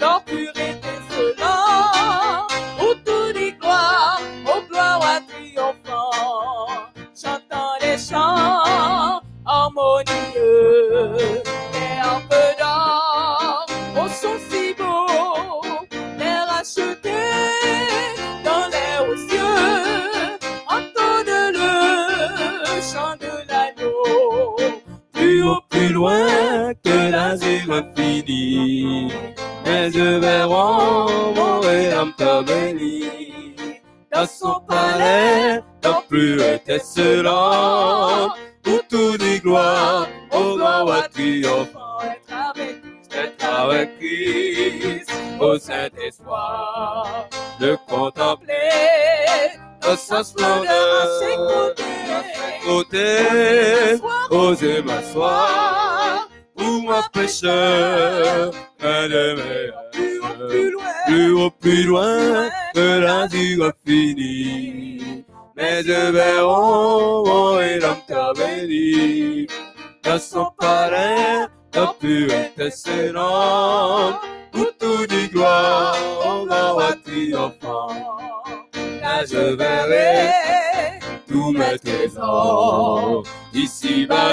dans pureté côté, oser m'asseoir pour moi pécheur, un de meilleur. plus loin. Plus haut, plus loin, que la dure finie. Mes yeux verront mon rédempteur béni. Dans son palais, dans pureté excellente,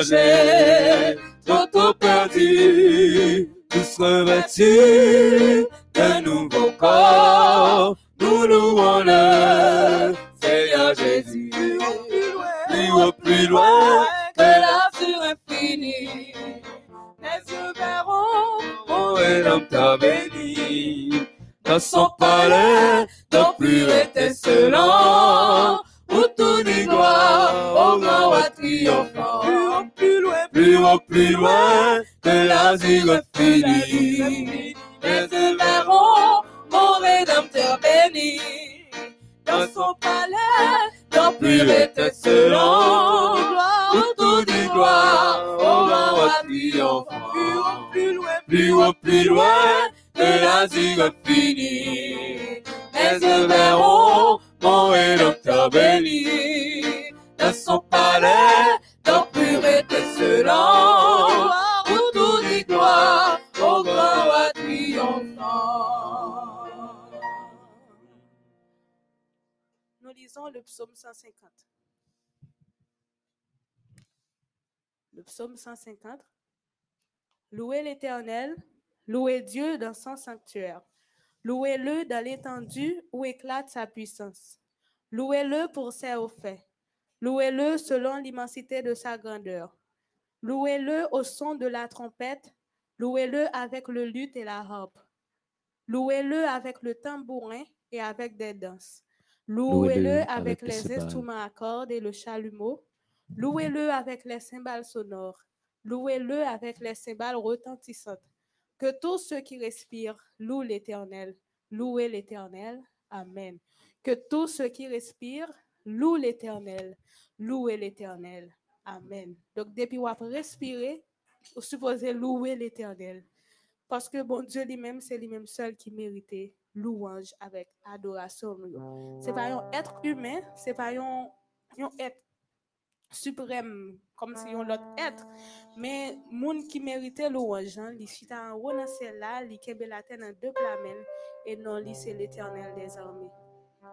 Hashem. Que l'azur fini. Les verront mon rédempteur béni. Dans son palais, dans pureté excellent, gloire, tout dit gloire, au roi triomphant. Plus haut, plus loin, Plus haut, plus loin, que l'azur fini. Les verront mon rédempteur béni. Dans son palais, dans pureté excellent, le psaume 150. Le psaume 150. Louez l'Éternel, louez Dieu dans son sanctuaire. Louez-le dans l'étendue où éclate sa puissance. Louez-le pour ses hauts faits. Louez-le selon l'immensité de sa grandeur. Louez-le au son de la trompette. Louez-le avec le luth et la harpe. Louez-le avec le tambourin et avec des danses. Louez-le avec le les instruments à cordes et le chalumeau. Louez-le avec les cymbales sonores. Louez-le avec les cymbales retentissantes. Que tous ceux qui respirent louent l'Éternel. Louez l'Éternel. Amen. Que tous ceux qui respirent louent l'Éternel. Louez l'Éternel. Amen. Donc, depuis vous respirer, vous supposez louer l'Éternel. Parce que bon Dieu lui-même, c'est lui-même seul qui méritait louange avec adoration. Ce n'est pas un être humain, ce n'est pas un, un être suprême comme si on l'autre être. Mais monde qui méritait louange, hein, en haut dans celle-là, kebe la terre dans deux plamels, et non c'est l'éternel des armées.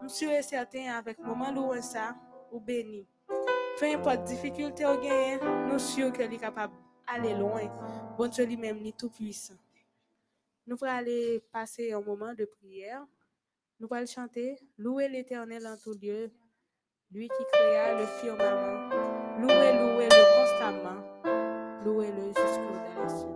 Monsieur est certain avec moment louange ça, ou béni. Peu importe difficulté ou gain, nous sûr que li capable aller loin. Bon Dieu lui-même, tout puissant. Nous allons passer un moment de prière. Nous allons chanter Louez l'Éternel en tout lieu, lui qui créa le firmament. Louez, louez-le constamment. Louez-le jusqu'au dans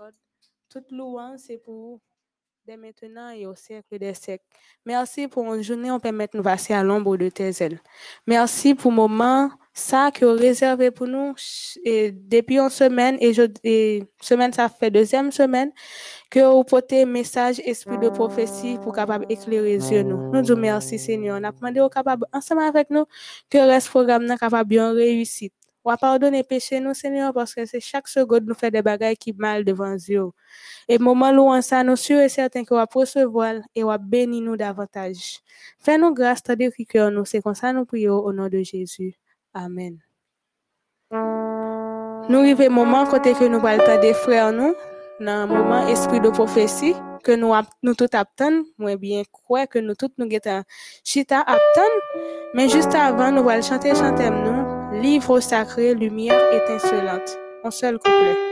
miséricorde, toute louange c'est pour vous, dès maintenant et au siècle des siècles. Merci pour une journée, on permet de nous passer à l'ombre de tes ailes. Merci pour le moment, ça que vous réservé pour nous depuis une semaine, et, je, semaine, ça fait deuxième semaine, que vous portez message, esprit de prophétie pour capable éclairer les yeux nous. Nous disons merci Seigneur. On a demandé au capable ensemble avec nous que reste programme capable bien réussite. Ou pardonner péché nous, Seigneur, parce que c'est chaque seconde nous fait des bagailles qui mal devant Dieu. Et moment où ça, nous sûr et certain que va recevoir et va bénir nous davantage. Fais-nous grâce, tandis que nous, c'est comme ça nous prions au nom de Jésus. Amen. Nous arrivons au moment côté que nous parlons des frères nous, dans un moment esprit de prophétie que nous nous tout attendons, moi bien croire que nous tous nous guettons chita attendons, mais juste avant nous allons chanter chanter nous livre sacré lumière étincelante. Un seul couplet.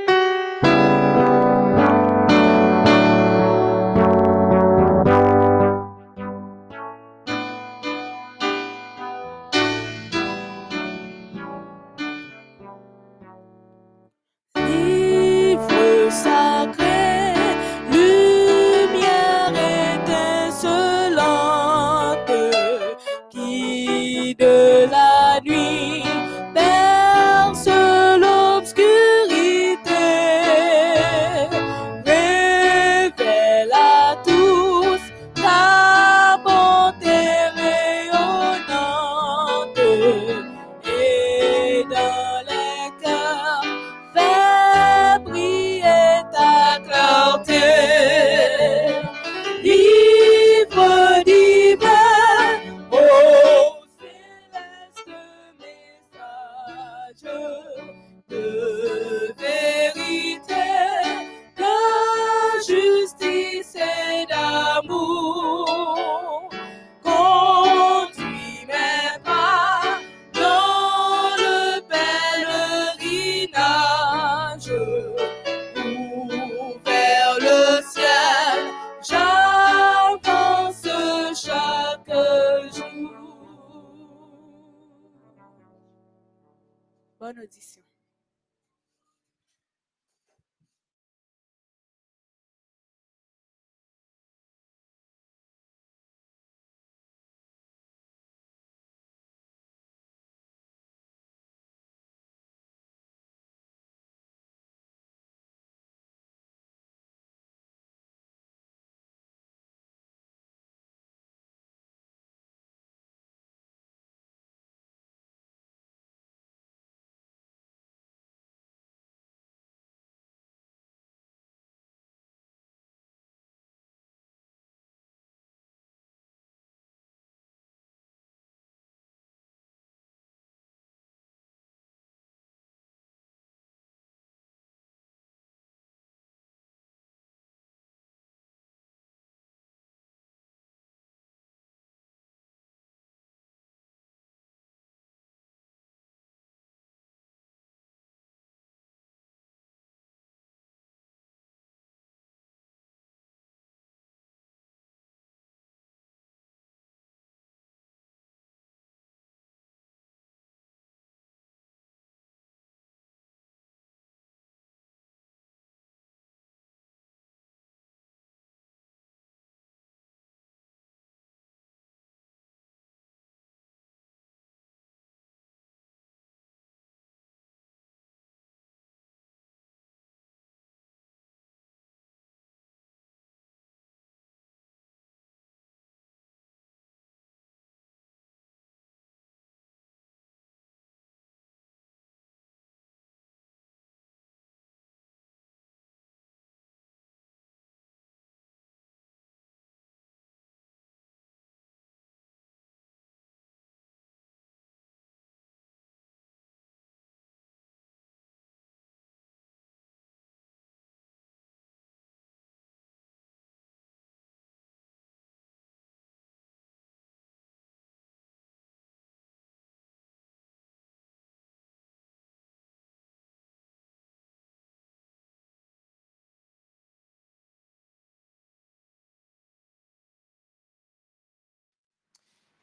bonne audition.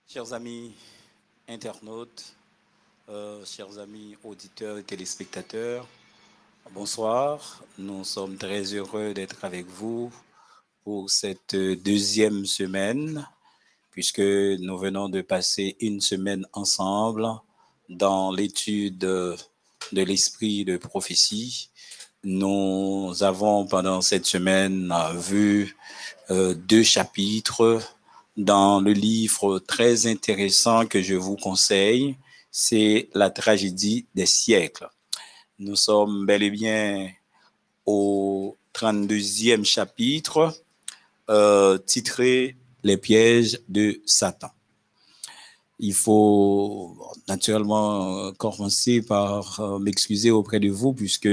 Chers amis internautes, euh, chers amis auditeurs et téléspectateurs, bonsoir. Nous sommes très heureux d'être avec vous pour cette deuxième semaine, puisque nous venons de passer une semaine ensemble dans l'étude de l'esprit de prophétie. Nous avons pendant cette semaine vu euh, deux chapitres dans le livre très intéressant que je vous conseille. c'est la tragédie des siècles. Nous sommes bel et bien au 32e chapitre, euh, titré Les pièges de Satan. Il faut naturellement commencer par euh, m'excuser auprès de vous puisque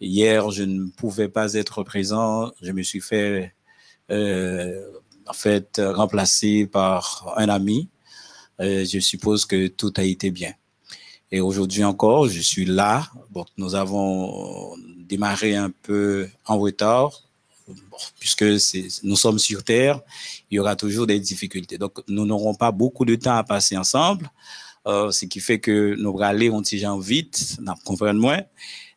hier je ne pouvais pas être présent. Je me suis fait euh, en fait remplacer par un ami. je suppose que tout a été bien. Et aujourd'hui encore, je suis là. Bon, nous avons démarré un peu en retard, puisque nous sommes sur Terre, il y aura toujours des difficultés. Donc, nous n'aurons pas beaucoup de temps à passer ensemble, euh, ce qui fait que nous allons aller on gens vite.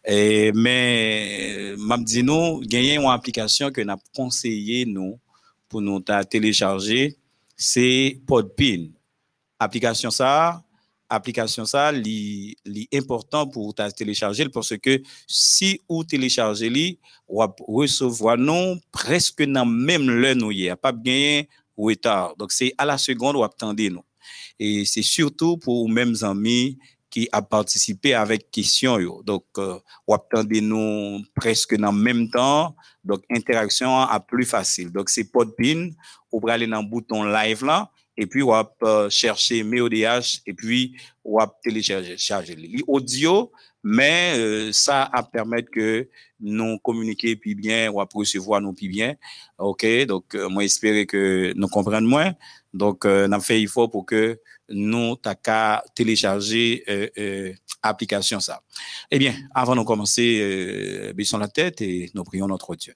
Et, mais, m'a dit nous, gagner une application que nous conseillé nous pour nous télécharger, c'est Podpin. Application ça, application ça, li, important pour télécharger parce que si ou télécharger li, ou recevoir non presque dans même l'heure nous y a pas bien retard. Donc c'est à la seconde ou attendez nous. Et c'est surtout pour mêmes amis qui a participé avec question. Donc euh, ou attendez nous presque dans même temps. Donc interaction a plus facile. Donc c'est Podpin, ou aller dans le bouton live là et puis on va euh, chercher MEODH et puis on va télécharger l'audio mais euh, ça a permettre que nous communiquer plus bien on va recevoir nous plus bien OK donc euh, moi espérer que nous comprenions moins donc euh, on a fait il faut pour que nous ta qu'à télécharger application ça eh bien avant de commencer baissons la tête et nous prions notre Dieu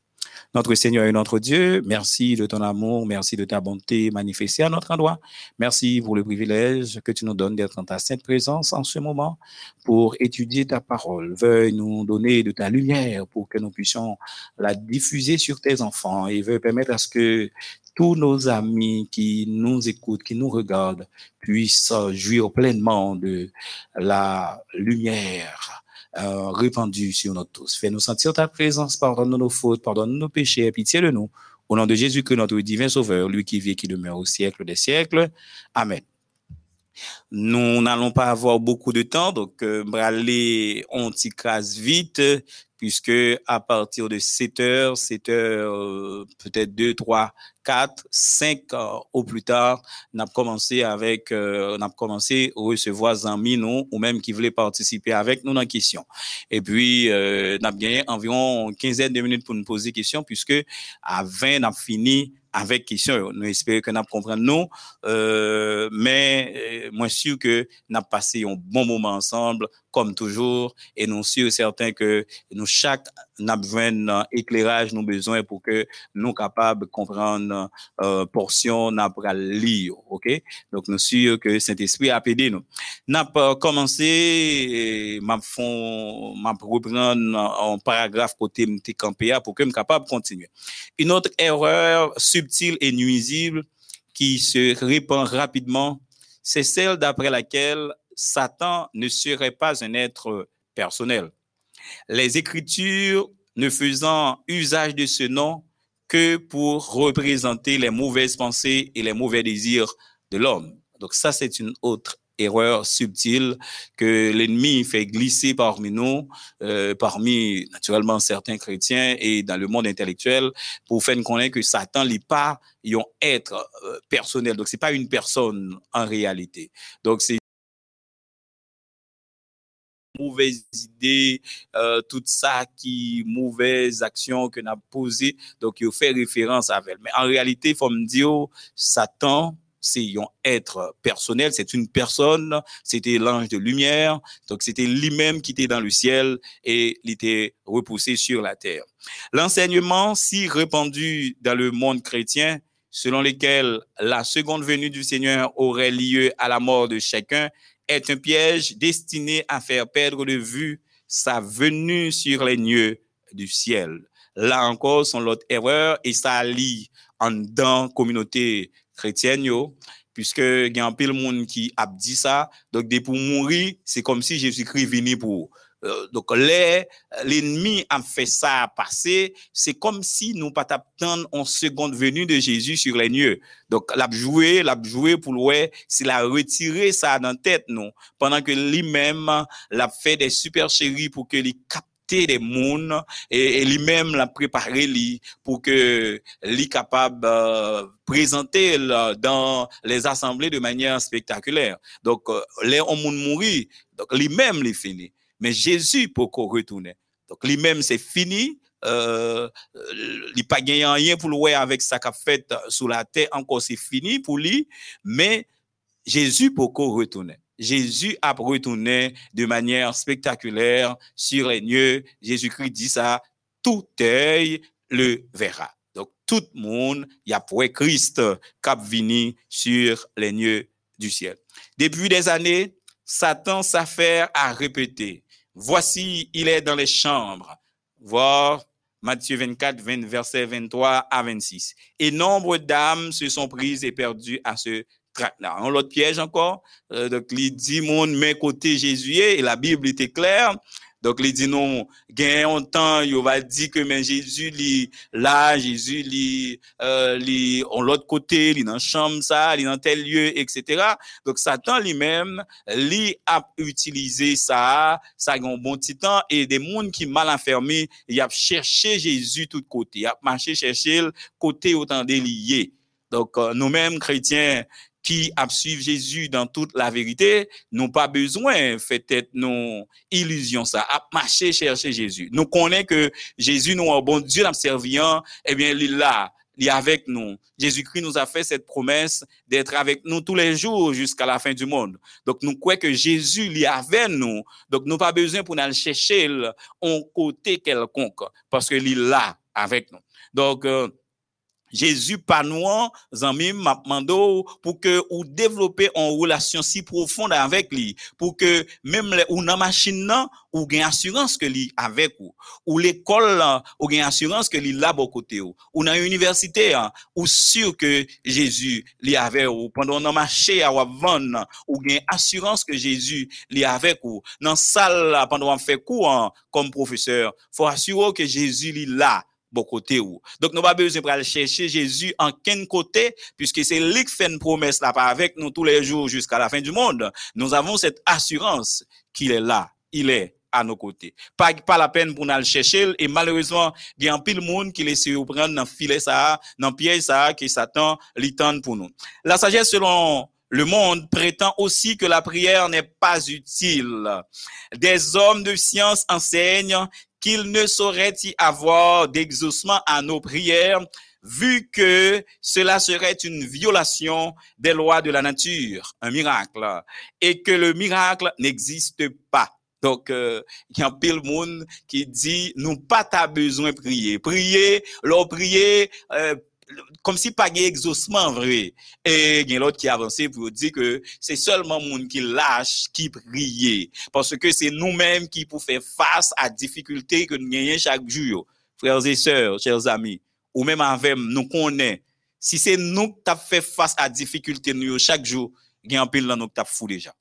notre Seigneur et notre Dieu, merci de ton amour, merci de ta bonté manifestée à notre endroit. Merci pour le privilège que tu nous donnes d'être en ta sainte présence en ce moment pour étudier ta parole. Veuille nous donner de ta lumière pour que nous puissions la diffuser sur tes enfants et veuille permettre à ce que tous nos amis qui nous écoutent, qui nous regardent, puissent jouir pleinement de la lumière euh, répandu sur nous tous. Fais-nous sentir ta présence, pardonne nos fautes, pardonne nos péchés, pitié de nous. Au nom de Jésus, que notre divin Sauveur, lui qui vit et qui demeure au siècle des siècles. Amen. Nous n'allons pas avoir beaucoup de temps, donc euh, aller on t'y vite, puisque à partir de 7 heures, 7 heures, euh, peut-être 2, 3, 4, 5 au plus tard, on a commencé avec, euh, commencé à recevoir amis nous, ou même qui voulaient participer avec nous dans la question. Et puis, euh, on a gagné environ 15 de minutes pour nous poser des questions, puisque à 20, on a fini avec question. Nous espérons que nous comprenons nous, euh, mais euh, moi sûr que nous avons passé un bon moment ensemble, comme toujours, et nous sommes certains que nous chaque n'a besoin d'un éclairage, nous besoin pour que nous capables de comprendre euh, portion n'a pas lire, ok? Donc nous sommes que Saint Esprit a aidé nous. N'a pas commencé, m'a fond, m'a reprendre un paragraphe côté m'était campé pour que me capable de continuer. Une autre erreur subtile et nuisible qui se répand rapidement, c'est celle d'après laquelle Satan ne serait pas un être personnel. Les Écritures ne faisant usage de ce nom que pour représenter les mauvaises pensées et les mauvais désirs de l'homme. Donc ça, c'est une autre erreur subtile que l'ennemi fait glisser parmi nous, euh, parmi naturellement certains chrétiens et dans le monde intellectuel, pour faire connaître que Satan n'est pas un être euh, personnel. Donc c'est pas une personne en réalité. Donc c'est mauvaises idées, euh, tout ça qui mauvaises actions que n'a posées. Donc, il fait référence à elle. Mais en réalité, il faut me dire, Satan, c'est un être personnel, c'est une personne, c'était l'ange de lumière, donc c'était lui-même qui était dans le ciel et il était repoussé sur la terre. L'enseignement si répandu dans le monde chrétien, selon lequel la seconde venue du Seigneur aurait lieu à la mort de chacun, est un piège destiné à faire perdre de vue sa venue sur les nueux du ciel. Là encore, son l'autre erreur et ça lit en dans communauté chrétienne, puisque il y a un peu de monde qui a dit ça. Donc, dès pour mourir, c'est comme si Jésus-Christ venait pour. Euh, donc, l'ennemi a fait ça passer. C'est comme si nous pas attendre en seconde venue de Jésus sur les lieux. Donc, l'a joué, l'a joué pour le c'est la retirer ça dans tête, non. Pendant que lui-même l'a fait des super chéris pour que les capte des mondes et, lui-même l'a préparé lui pour que lui capable euh, présenter dans les assemblées de manière spectaculaire. Donc euh, les hommes mourir, donc lui-même les fini. Mais Jésus pour qu'on retourne. Donc lui-même c'est fini. Euh, il pas gagné rien pour le avec sa qu'a fait sous la terre encore c'est fini pour lui mais Jésus pour qu'on retourne. Jésus a retourné de manière spectaculaire sur les lieux. Jésus-Christ dit ça, tout œil le verra. Donc, tout le monde, il y a pour Christ cap vini sur les lieux du ciel. Depuis des années, Satan s'affaire à répéter. Voici, il est dans les chambres. Voir Matthieu 24, 20, verset 23 à 26. Et nombre d'âmes se sont prises et perdues à ce là. On l'autre piège encore. Euh, donc, il dit, mon, mais côté Jésus, et la Bible était claire. Donc, il dit non, gain un temps, il va dire que mais Jésus, li, là, Jésus, li, euh, l'autre côté, il dans chambre, ça, il dans tel lieu, etc. Donc, Satan lui-même, lui a utilisé ça, ça a un bon petit temps, et des mondes qui mal enfermés, il a cherché Jésus tout côté, il a marché chercher le côté autant délié. Donc, euh, nous-mêmes, chrétiens, qui a suivi Jésus dans toute la vérité, n'ont pas besoin, fait-être, nos illusions, ça, à marcher chercher Jésus. Nous connaissons que Jésus, nous, un bon Dieu, serviant, eh bien, il est là, il est avec nous. Jésus-Christ nous a fait cette promesse d'être avec nous tous les jours jusqu'à la fin du monde. Donc, nous croyons que Jésus, il est avec nous. Donc, nous pas besoin pour aller chercher en côté quelconque, parce qu'il est là avec nous. Donc, euh, Jésus pas nous zami m'a pour que ou développer une relation si profonde avec lui pour que même les, ou dans machine nan ou gain assurance que lui avec ou ou l'école ou gain assurance que lui là bon côté ou. Ou dans université hein, ou sûr que Jésus li avec ou. Pendant on marché à vendre ou gain assurance que Jésus li avec ou dans salle pendant on fait cours hein, comme professeur faut assurer que Jésus li là côté ou. Donc, nous pas besoin de chercher Jésus en quel côté, puisque c'est lui qui fait une promesse là, avec nous tous les jours jusqu'à la fin du monde. Nous avons cette assurance qu'il est là. Il est à nos côtés. Pas, pas la peine pour nous le chercher, et malheureusement, il y a un pile monde qui laisse prendre dans filet ça, dans piège ça, qui s'attend, l'étend pour nous. La sagesse selon le monde prétend aussi que la prière n'est pas utile. Des hommes de science enseignent qu'il ne saurait y avoir d'exaucement à nos prières, vu que cela serait une violation des lois de la nature, un miracle, et que le miracle n'existe pas. Donc, euh, il y a un pile monde qui dit, nous pas ta besoin prier. Prier, leur prier, euh, comme si pas exaucement vrai. Et il y a l'autre qui avance pour dire que c'est seulement monde qui lâche, qui prie. Parce que c'est nous-mêmes qui pour faire face à difficultés que nous gagnons chaque jour. Frères et sœurs, chers amis, ou même avec nous connaissons. Si c'est nous qui avons fait face à difficultés nous chaque jour, il y a un pile dans nous qui fou déjà.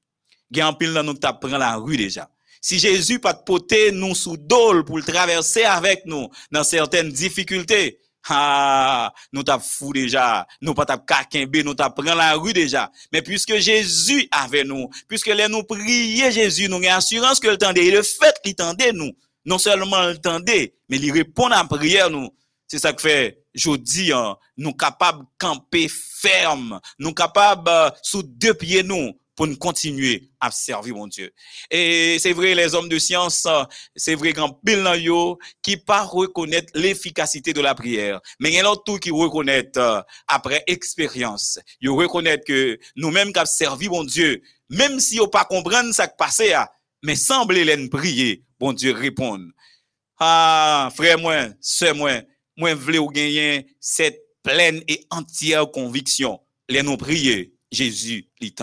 Il y a un pile dans nous qui prend la rue déjà. Si Jésus pas poter nous sous dol pour le traverser avec nous dans certaines difficultés, ah, nous t'a fou déjà, nous pas t'a kakembe, nous t'a prend la rue déjà. Mais puisque Jésus avec nous, puisque les nous prier Jésus, nous avons assurance que le tendait. Et le fait qu'il tendait nous, non seulement le tendait, mais il répond à la prière nous. C'est ça que fait, je dis, hein, nous capables de camper ferme, nous capables, euh, sous deux pieds nous, pour nous continuer à servir mon Dieu. Et c'est vrai, les hommes de science, c'est vrai qu'en pile yo, qui pas reconnaître l'efficacité de la prière. Mais il y a tout qui reconnaît euh, après expérience. Ils reconnaît que nous-mêmes qui avons servi mon Dieu, même si on pas comprendre ce qui passé, mais semblez les prier, bon Dieu répond. Ah, frère moi, sœur moi, moi voulais ou gagner cette pleine et entière conviction. Les nous prier, Jésus l'y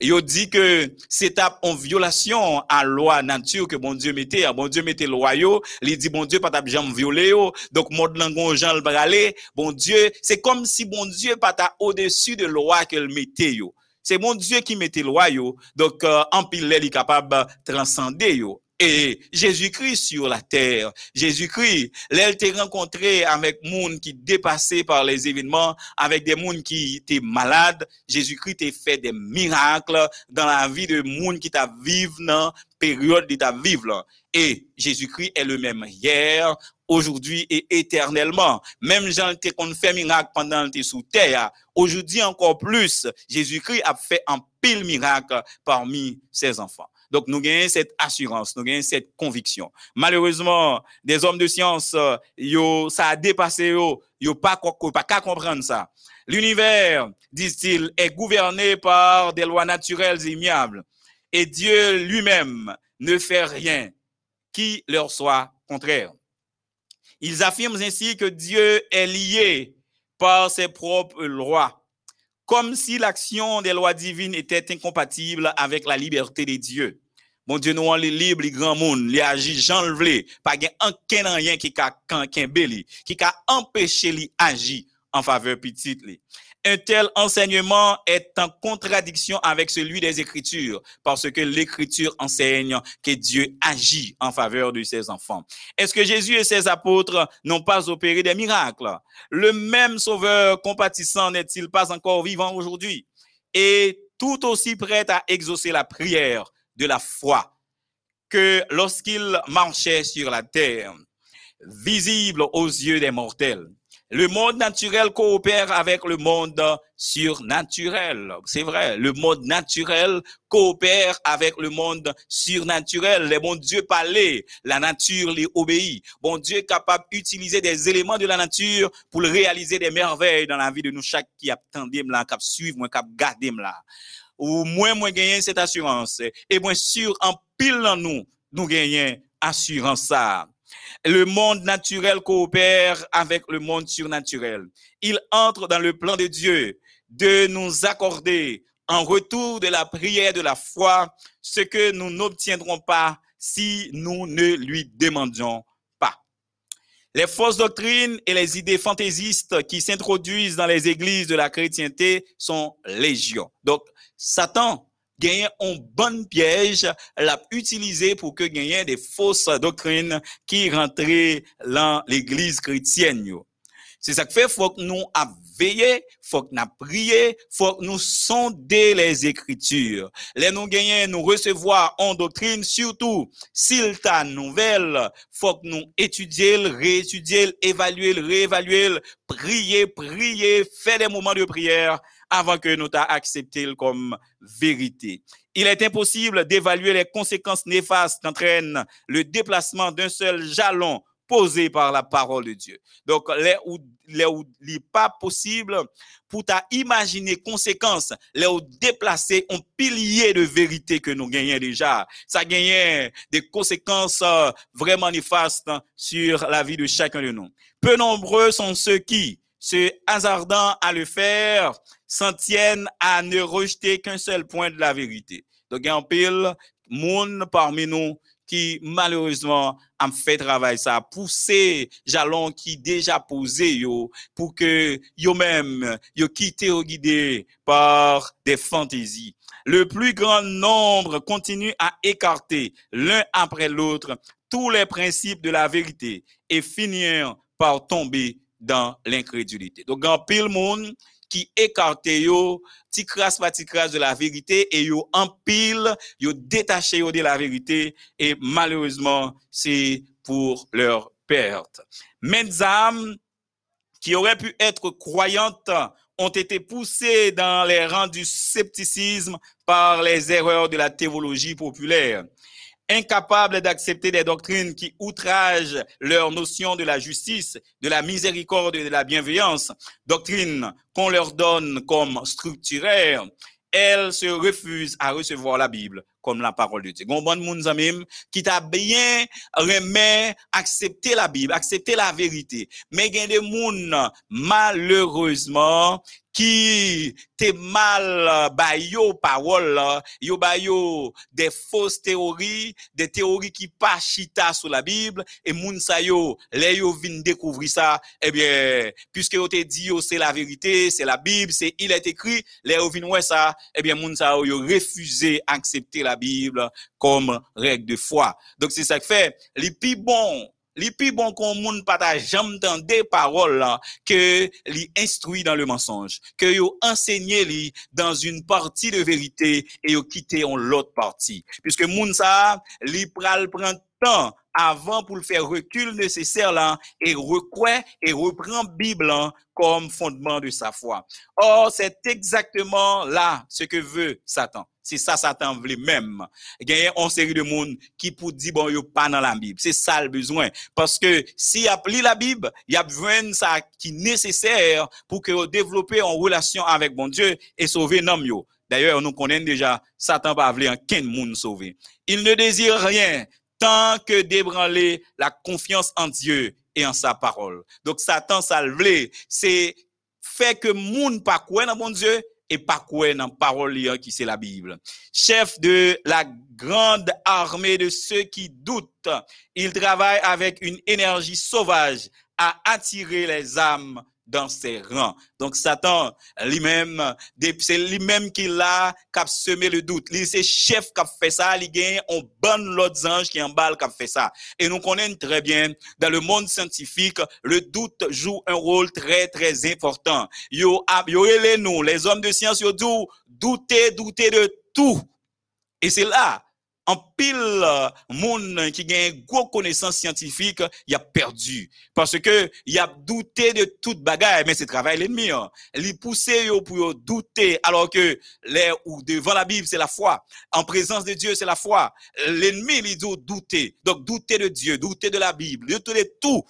Yo dit que c'est en violation à loi nature que bon Dieu mettait. Bon Dieu mettait loi yo, il dit bon Dieu pas t'a violé yo. Donc mode langon Jean le bon Dieu, c'est comme si bon Dieu pas t'a au-dessus de loi qu'elle mettait yo. C'est mon Dieu qui mettait loi yo. Donc euh, en pile il est capable transcender yo. Et Jésus-Christ sur la terre, Jésus-Christ, l'elle t'est rencontré avec monde qui dépassé par les événements, avec des mondes qui étaient malades. Jésus-Christ t'a fait des miracles dans la vie de monde qui t'a vivre dans période de ta vivre. Et Jésus-Christ est le même hier, aujourd'hui et éternellement. Même Jean qu'on fait miracle pendant que sous terre, aujourd'hui encore plus, Jésus-Christ a fait un pile miracle parmi ses enfants. Donc, nous gagnons cette assurance, nous gagnons cette conviction. Malheureusement, des hommes de science, euh, yo, ça a dépassé yo, yo pas, pas qu'à comprendre ça. L'univers, disent-ils, est gouverné par des lois naturelles et immuables. Et Dieu lui-même ne fait rien qui leur soit contraire. Ils affirment ainsi que Dieu est lié par ses propres lois comme si l'action des lois divines était incompatible avec la liberté de Dieu. Bon Dieu nous les libre, les grands monde, les agit Jean le pas aucun rien qui a qui a empêché lui agir en faveur petit Un tel enseignement est en contradiction avec celui des Écritures, parce que l'Écriture enseigne que Dieu agit en faveur de ses enfants. Est-ce que Jésus et ses apôtres n'ont pas opéré des miracles? Le même Sauveur compatissant n'est-il pas encore vivant aujourd'hui? Et tout aussi prêt à exaucer la prière de la foi que lorsqu'il marchait sur la terre, visible aux yeux des mortels. Le monde naturel coopère avec le monde surnaturel. C'est vrai, le monde naturel coopère avec le monde surnaturel. Les bon Dieu parlait, la nature les obéit. Bon Dieu est capable d'utiliser des éléments de la nature pour réaliser des merveilles dans la vie de nous chaque qui attendait là, qui suivre moi, qui garder là ou moins moins gagner cette assurance. Et moins sûr en pile nous nous gagnons assurance ça. Le monde naturel coopère avec le monde surnaturel. Il entre dans le plan de Dieu de nous accorder en retour de la prière de la foi ce que nous n'obtiendrons pas si nous ne lui demandions les fausses doctrines et les idées fantaisistes qui s'introduisent dans les églises de la chrétienté sont légion. Donc, Satan gagne un bon piège, l'a utilisé pour que gagne des fausses doctrines qui rentrent dans l'église chrétienne. C'est ça que fait, faut que nous veiller, faut que nous prier, faut que nous sonder les écritures. Les nous gagner, nous recevoir en doctrine, surtout s'il t'a nouvelle, faut que nous étudier, réétudier, évaluer, réévaluer, prier, prier, faire des moments de prière avant que nous accepté comme vérité. Il est impossible d'évaluer les conséquences néfastes qu'entraîne le déplacement d'un seul jalon posé par la parole de Dieu. Donc, les où, les où n'est pas possible pour ta imaginer conséquences, les où déplacer un pilier de vérité que nous gagnons déjà. Ça gagne des conséquences euh, vraiment néfastes sur la vie de chacun de nous. Peu nombreux sont ceux qui, se hasardant à le faire, s'en tiennent à ne rejeter qu'un seul point de la vérité. Donc, il y a un pile monde parmi nous qui malheureusement a fait travail ça pousser jalon qui déjà posé yo pour que yo même yo quitté ou guidé par des fantaisies le plus grand nombre continue à écarter l'un après l'autre tous les principes de la vérité et finir par tomber dans l'incrédulité donc en pile monde qui écarte yo, ti crasse pas ti crasse de la vérité et yo empile, yo détaché de la vérité et malheureusement, c'est pour leur perte. Mes âmes qui auraient pu être croyantes ont été poussées dans les rangs du scepticisme par les erreurs de la théologie populaire incapables d'accepter des doctrines qui outragent leur notion de la justice, de la miséricorde et de la bienveillance, doctrines qu'on leur donne comme structuraires, elles se refusent à recevoir la Bible comme la parole de Dieu. Bon, bon, qui t'a bien remet accepter la Bible, accepter la vérité. Mais a des gens, malheureusement, qui te mal ba yo parole yo ba yo des fausses théories, des théories qui pas chita sur la Bible et moun sa yo, les yo découvrir ça, eh bien, puisque yo te dit yo c'est la vérité, c'est la Bible, c'est il est écrit, les yo ouais ça, eh bien moun sa yo, yo refusé accepter la Bible comme règle de foi. Donc c'est ça que fait, les plus bon li pi bon qu'on moun pata jam des paroles là que li instruit dans le mensonge, que yo enseigné li dans une partie de vérité et yo quitté en l'autre partie. Puisque moun sa li pral prend temps avant pour le faire recul nécessaire là et recroit et reprend Bible comme fondement de sa foi. Or, c'est exactement là ce que veut Satan. C'est ça Satan veut même. A une série de monde qui pour dire bon yo pas dans la Bible. C'est ça le besoin parce que si a la Bible, il y a besoin ça qui est nécessaire pour que développer en relation avec bon Dieu et sauver l'homme yo. D'ailleurs, nous connaissons déjà Satan pas vouloir un monde sauver. Il ne désire rien tant que d'ébranler la confiance en Dieu et en sa parole. Donc Satan ça le c'est fait que monde pas croire dans bon Dieu et pas croire dans parole qui c'est la Bible. Chef de la grande armée de ceux qui doutent, il travaille avec une énergie sauvage à attirer les âmes dans ses rangs. Donc Satan lui-même, c'est lui-même qui l'a cap semé le doute. C'est chef qui a fait ça, il gagne on bonne l'autre ange qui en balle qui a fait ça. Et nous connaissons très bien dans le monde scientifique, le doute joue un rôle très très important. Yo yo les les hommes de science yo douter douter de tout. Et c'est là en pile monde qui gagne gros connaissance scientifique, il a perdu. Parce que il a douté de toute bagaille mais c'est travail l'ennemi hein. il pousser pour douter alors que les ou devant la Bible c'est la foi. En présence de Dieu c'est la foi. L'ennemi il dit douter. Donc douter de Dieu douter de la Bible douter de tout.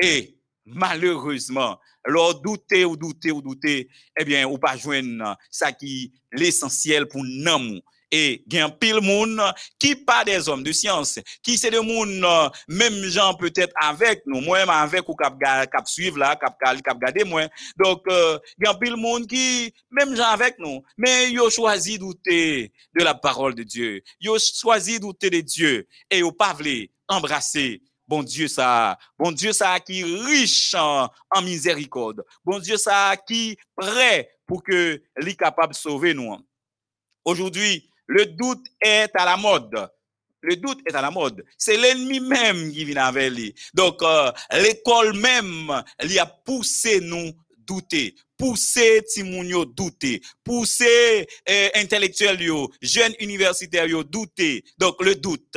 Et malheureusement leur douter ou douter ou douter eh bien ou pas joindre ça qui l'essentiel pour nous et il y a pile monde qui pas des hommes de science, qui c'est des monde euh, même gens peut-être avec nous, moi même avec ou cap cap suivre là, cap cap garder moi. Donc il y a pile monde qui même gens avec nous, mais ils ont choisi douter de la parole de Dieu. Ils ont choisi douter de Dieu et ils pas voulu embrasser Bon Dieu ça, bon Dieu ça qui riche en, miséricorde. Bon Dieu ça qui prêt pour que lui capable de sauver nous. Aujourd'hui, le doute est à la mode. Le doute est à la mode. C'est l'ennemi même qui vient avec lui. Donc, euh, l'école même, lui a poussé nous douter, poussé Timounio douter, poussé euh, intellectuel jeunes universitaires douter. Donc, le doute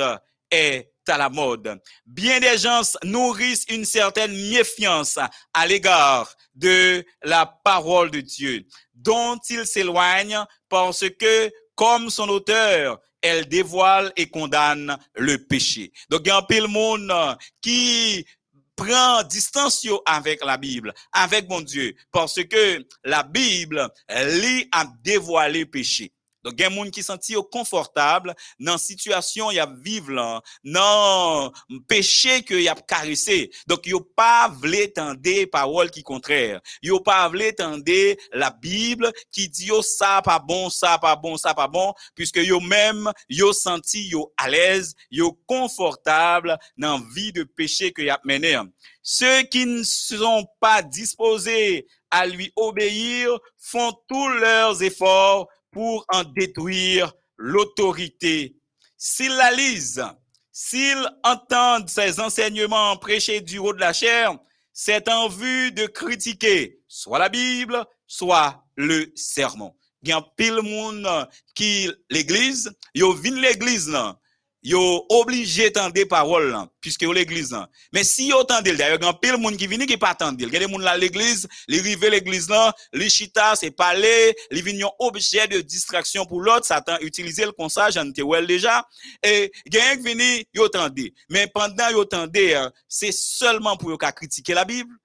est à la mode. Bien des gens nourrissent une certaine méfiance à l'égard de la parole de Dieu, dont ils s'éloignent parce que comme son auteur, elle dévoile et condamne le péché. Donc, il y a un peu le monde qui prend distance avec la Bible, avec mon Dieu, parce que la Bible, lui, a dévoilé le péché. Donc, il y a des gens qui sont confortables dans la situation vivre là, dans péché que y a caressé. Donc, yo pas voulu tendre paroles qui contraire. Yo pas voulu la Bible qui dit yo ça pas bon, ça pas bon, ça pas bon, puisque yo même yo senti yo à l'aise, yo confortable dans vie de péché y a mené. Ceux qui ne sont pas disposés à lui obéir font tous leurs efforts pour en détruire l'autorité. S'ils la lisent, s'ils entendent ces enseignements prêchés du haut de la chair, c'est en vue de critiquer soit la Bible, soit le sermon. Il y a pile monde qui l'église, yo vin l'église yo obligé des paroles puisque yo l'église mais si yo tande d'ailleurs grand pile monde qui vient qui pas tande il y a des monde là l'église les river l'église là les chita c'est parler les vignon objet de distraction pour l'autre. Satan utiliser le ça j'en well déjà. Et gagne vini yo tande mais pendant yo hein, c'est seulement pour yo critiquer la bible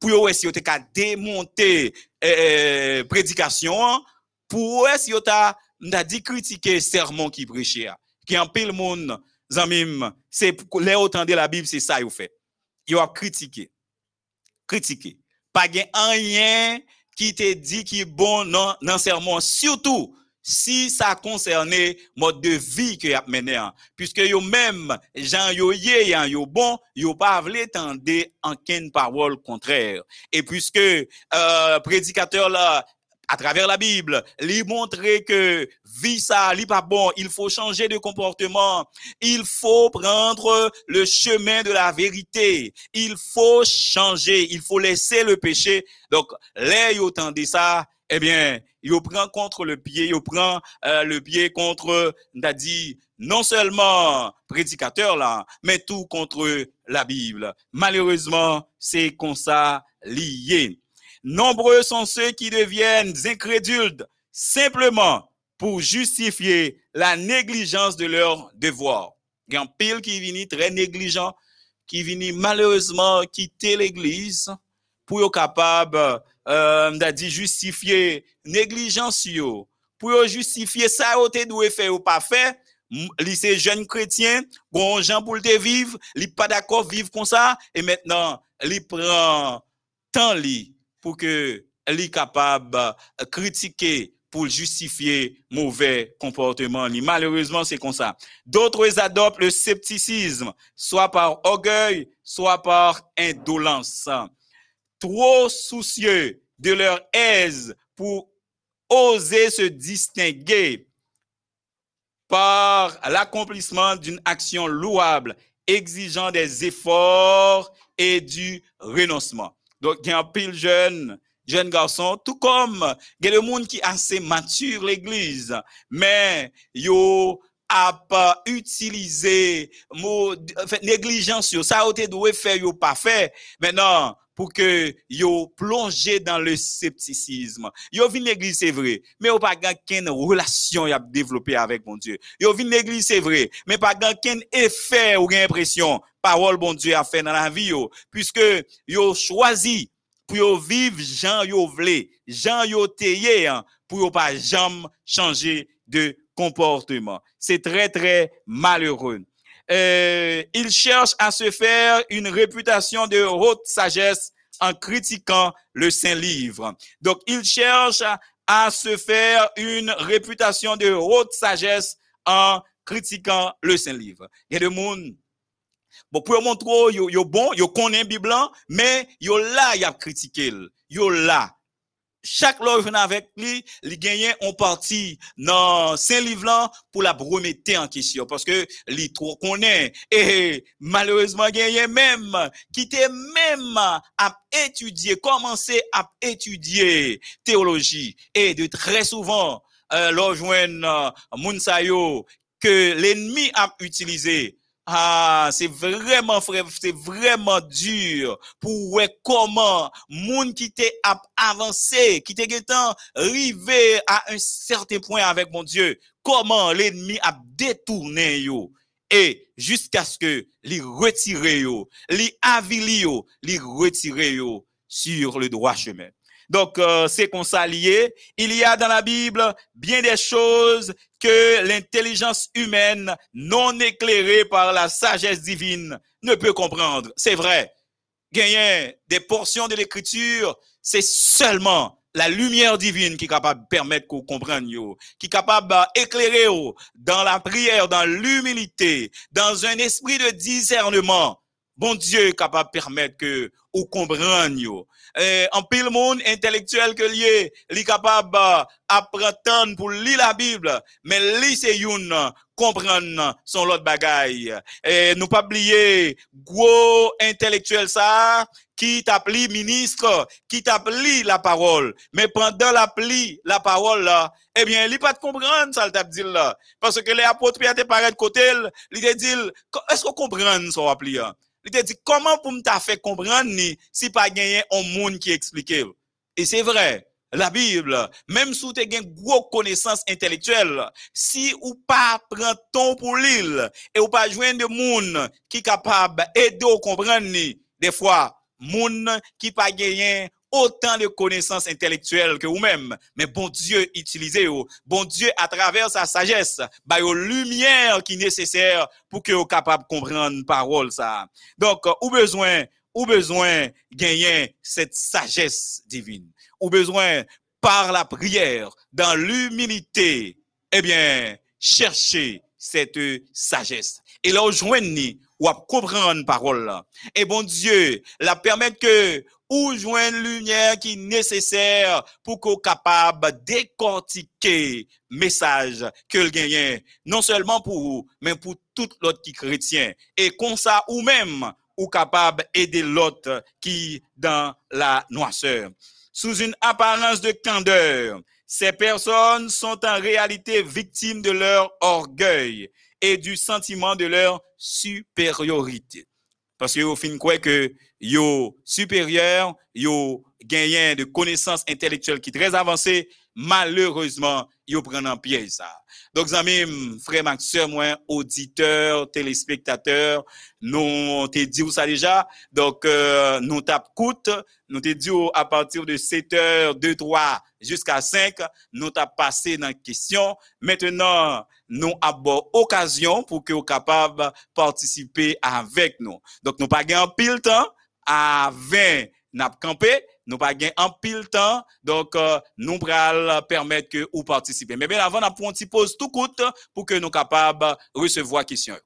pour yo si yo te ka démonter euh, prédication pour si yo ta dit critiquer sermon qui prêchait qui en pile monde zamim c'est les autant de la Bible c'est ça yo fait. Yo a critiqué. Critiqué. Pas rien qui te dit qui bon dans, dans sermon, surtout si ça concernait mode de vie que y a mené hein. puisque yo même gens yo yé hein, yo bon yo pas vle tendre en ken parole contraire. Et puisque euh, prédicateur là à travers la Bible, lui montrer que vie ça, n'est pas bon, il faut changer de comportement, il faut prendre le chemin de la vérité, il faut changer, il faut laisser le péché. Donc, là, autant de ça, eh bien, il prend contre le pied, il prend euh, le pied contre, on dit, non seulement prédicateur là, mais tout contre la Bible. Malheureusement, c'est comme ça lié. Nombreux sont ceux qui deviennent incrédules simplement pour justifier la négligence de leur devoir. Il y a un pile qui vient très négligent, qui vient malheureusement quitter l'église pour être capable euh, de justifier négligence pour justifier ça au doit faire ou pas fait lycée jeune chrétien bon gens pour le vivre il pas d'accord vivre comme ça et maintenant il prend temps li pour que est capable de critiquer pour justifier mauvais comportement. Malheureusement, c'est comme ça. D'autres adoptent le scepticisme, soit par orgueil, soit par indolence. Trop soucieux de leur aise pour oser se distinguer par l'accomplissement d'une action louable, exigeant des efforts et du renoncement. Donc, il y a un pile jeune, jeune garçon, tout comme il y a le monde qui assez mature l'église, mais yo a pas utilisé mot négligence ça a doué faire yo pas fait. Maintenant pour que yo plongé dans le scepticisme. Yo vin l'église c'est vrai, mais yo pas qu'une relation y a développé avec mon Dieu. Yo vin l'église c'est vrai, mais pas qu'un effet ou impression parole bon Dieu a fait dans la vie yo, puisque yo choisi pour yo vivre Jean yo vle, Jean yo teye hein, pour yo pas jamais changer de comportement. C'est très très malheureux. Euh, il cherche à se faire une réputation de haute sagesse en critiquant le Saint-Livre. Donc, il cherche à se faire une réputation de haute sagesse en critiquant le Saint-Livre. Il y monde Bon, pour montrer, yo, yo bon, yo connaît Bible, mais yo là, y a critiqué, yo là. Chaque loge avec lui, il gagne en partie dans saint livre pour la remettre en question. Parce que il trop connaît. Et malheureusement gagne même qui même à étudier commencer à étudier théologie. Et de très souvent euh, joindre euh, que l'ennemi a utilisé ah, c'est vraiment c'est vraiment dur pour voir comment moun qui t'est avancé, qui t'est arrivé à un certain point avec mon Dieu, comment l'ennemi a détourné yo et jusqu'à ce que les retire yo, les avili yo, les retire yo sur le droit chemin. Donc, euh, c'est qu'on s'allie. Il y a dans la Bible bien des choses que l'intelligence humaine non éclairée par la sagesse divine ne peut comprendre. C'est vrai. Gagner des portions de l'écriture, c'est seulement la lumière divine qui est capable de permettre qu'on comprenne, qui est capable d'éclairer dans la prière, dans l'humilité, dans un esprit de discernement. Bon Dieu est capable de permettre que vous compreniez en pile monde intellectuel que lié, li capable apprendre pour lire la Bible, mais li c'est une comprendre son l'autre bagaille. Et nous pas oublier gros intellectuel ça qui t'appelle ministre, qui t'appelle la parole, mais pendant l'appli la parole là, eh bien, il pas de comprendre ça le dit là. Parce que les apôtres Pierre te paraît de côté, il te dit est-ce qu'on comprend son appli il te dit, comment pour me faire comprendre si pas gagné un monde qui explique? Et c'est vrai. La Bible, même si tu as une gros connaissance intellectuelle, si ou pas prend temps pour lire et ou pas joindre de monde qui est capable d'aider à comprendre, des fois, monde qui pas gagné autant de connaissances intellectuelles que vous-même, mais bon Dieu utilisez vous. Bon Dieu à travers sa sagesse, bah une lumière qui est nécessaire pour que vous capable de comprendre parole ça. Donc, ou besoin ou besoin gagner cette sagesse divine, ou besoin par la prière, dans l'humilité, eh bien, chercher cette sagesse. Et là, joindre ou à comprendre parole. Et bon Dieu, la permettre que ou joindre lumière qui est nécessaire pour qu'on capable décortiquer message que le gagne non seulement pour vous mais pour tout l'autre qui chrétien. Et comme ça ou même ou capable aider l'autre qui dans la noirceur. Sous une apparence de candeur ces personnes sont en réalité victimes de leur orgueil et du sentiment de leur supériorité parce que au fin quoi que yo supérieur, yo gagnent de connaissances intellectuelles qui très avancées, malheureusement, yo prennent un piège ça. Donc, amis, frère Max, moi, auditeurs, téléspectateurs, nous t'ai dit ça déjà? Donc, euh, nous tape coûte, nous t'ai dit à partir de 7 h 2, 3 jusqu'à 5, nous t'as passé dans question. Maintenant, nou ap bo okasyon pou ke ou kapab partisipe avèk nou. Donk nou pa gen an pil tan, avè nap kampe, nou pa gen an pil tan, donk euh, nou pral permèt ke ou partisipe. Mè ben avan ap pon ti pose tout kout pou ke nou kapab resevo a kisyon yo.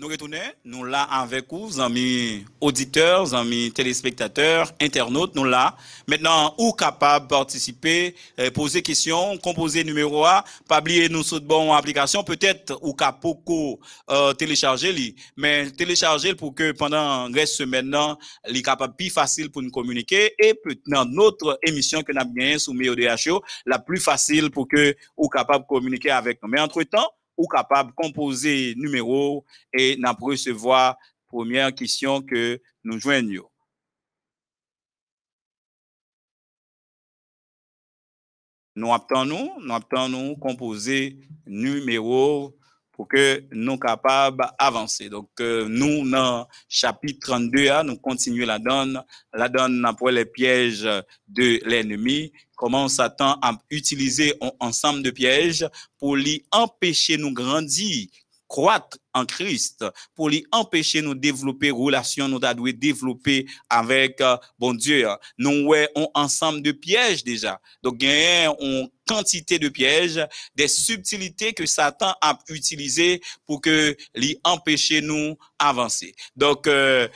Nous retournons, nous là avec vous, amis auditeurs, amis téléspectateurs, internautes, nous là. Maintenant, ou capable de participer, euh, poser questions, composer numéro A, pas oublier nous sous bon application, peut-être ou capable euh, télécharger mais télécharger pour que pendant reste semaine li capable plus facile pour nous communiquer et dans notre émission que nous avons gagné sous MEODHO, la plus facile pour que ou capable communiquer avec nous. Mais entre-temps, ou kapab kompoze numero e nan presevoa premyen kisyon ke nou jwen yo. Nou aptan nou, nou aptan nou kompoze numero pour que nous capables d'avancer. Donc, euh, nous, dans chapitre 32, nous continuons la donne, la donne après les pièges de l'ennemi, comment Satan a utilisé un ensemble de pièges pour lui empêcher nous grandir, croître Christ, pour lui empêcher nous développer relation, nous développer avec euh, bon Dieu. Nous avons un ensemble de pièges déjà. Donc, a une quantité de pièges, des subtilités que Satan a utilisées pour que lui empêcher nous avancer. Donc, euh,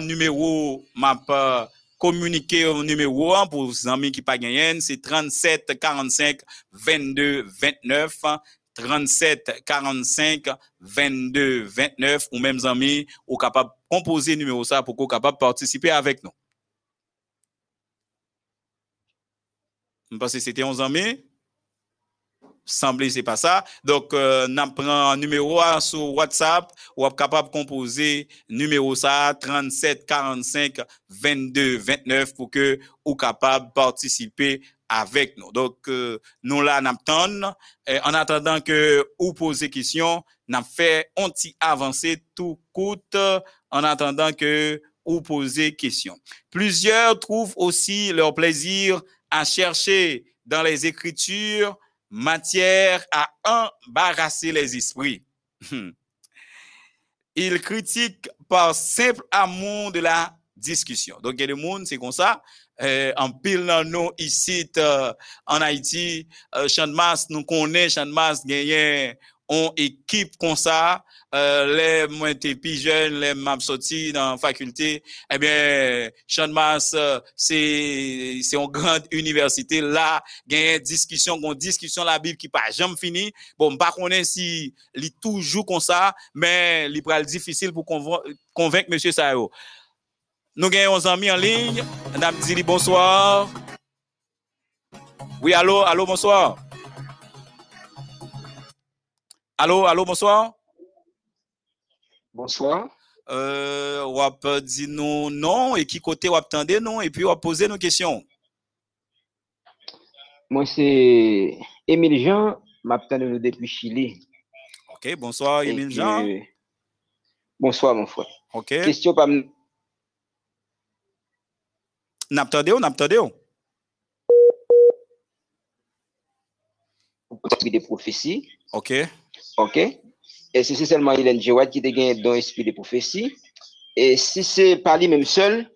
numéro, ma communiquer au numéro 1 pour les amis qui pas gagné, c'est 37 45 22 29. 37 45 22 29 ou même amis ou capable composer numéro ça pour qu'on capable participer avec nous. Parce que c'était 11 amis semblait c'est pas ça. Donc, euh, prend un numéro sur WhatsApp ou capable de composer numéro ça 37 45 22 29 pour que ou capable participer avec nous. Donc, euh, nous là, n'attendons. En attendant que vous posez question, n'a fait un petit avancé tout coûte en attendant que vous posez question. Plusieurs trouvent aussi leur plaisir à chercher dans les Écritures matière à embarrasser les esprits. Il critique par simple amour de la discussion. Donc, il y a des monde, c'est comme ça. anpil nan nou isit an Haiti, chanmas nou konen, chanmas genyen an ekip kon sa, le mwen te pi jen, le mwen soti nan fakulte, ebyen chanmas se an grand universite la, genyen diskisyon kon diskisyon la bib ki pa jam fini, bon mpa konen si li toujou kon sa, men li pral difisil pou konvenk monsye sa yo. Nous avons un en ligne. Madame Zili, bonsoir. Oui, allô, allô, bonsoir. Allô, allô, bonsoir. Bonsoir. euh, ou ap di nou non, et qui côté ou ap tende non, et puis ou ap pose nos questions. Moi, c'est Émile Jean, m'attends nous depuis Chili. Ok, bonsoir que- Jean. Bonsoir, mon frère. Ok, Question pas m- n'ap tende ou, n'ap tende ou? esprit de prophétie. Ok, OK? Et si c'est seulement Hélène. White qui te gagne dans esprit de prophétie, et si c'est pas lui même seul,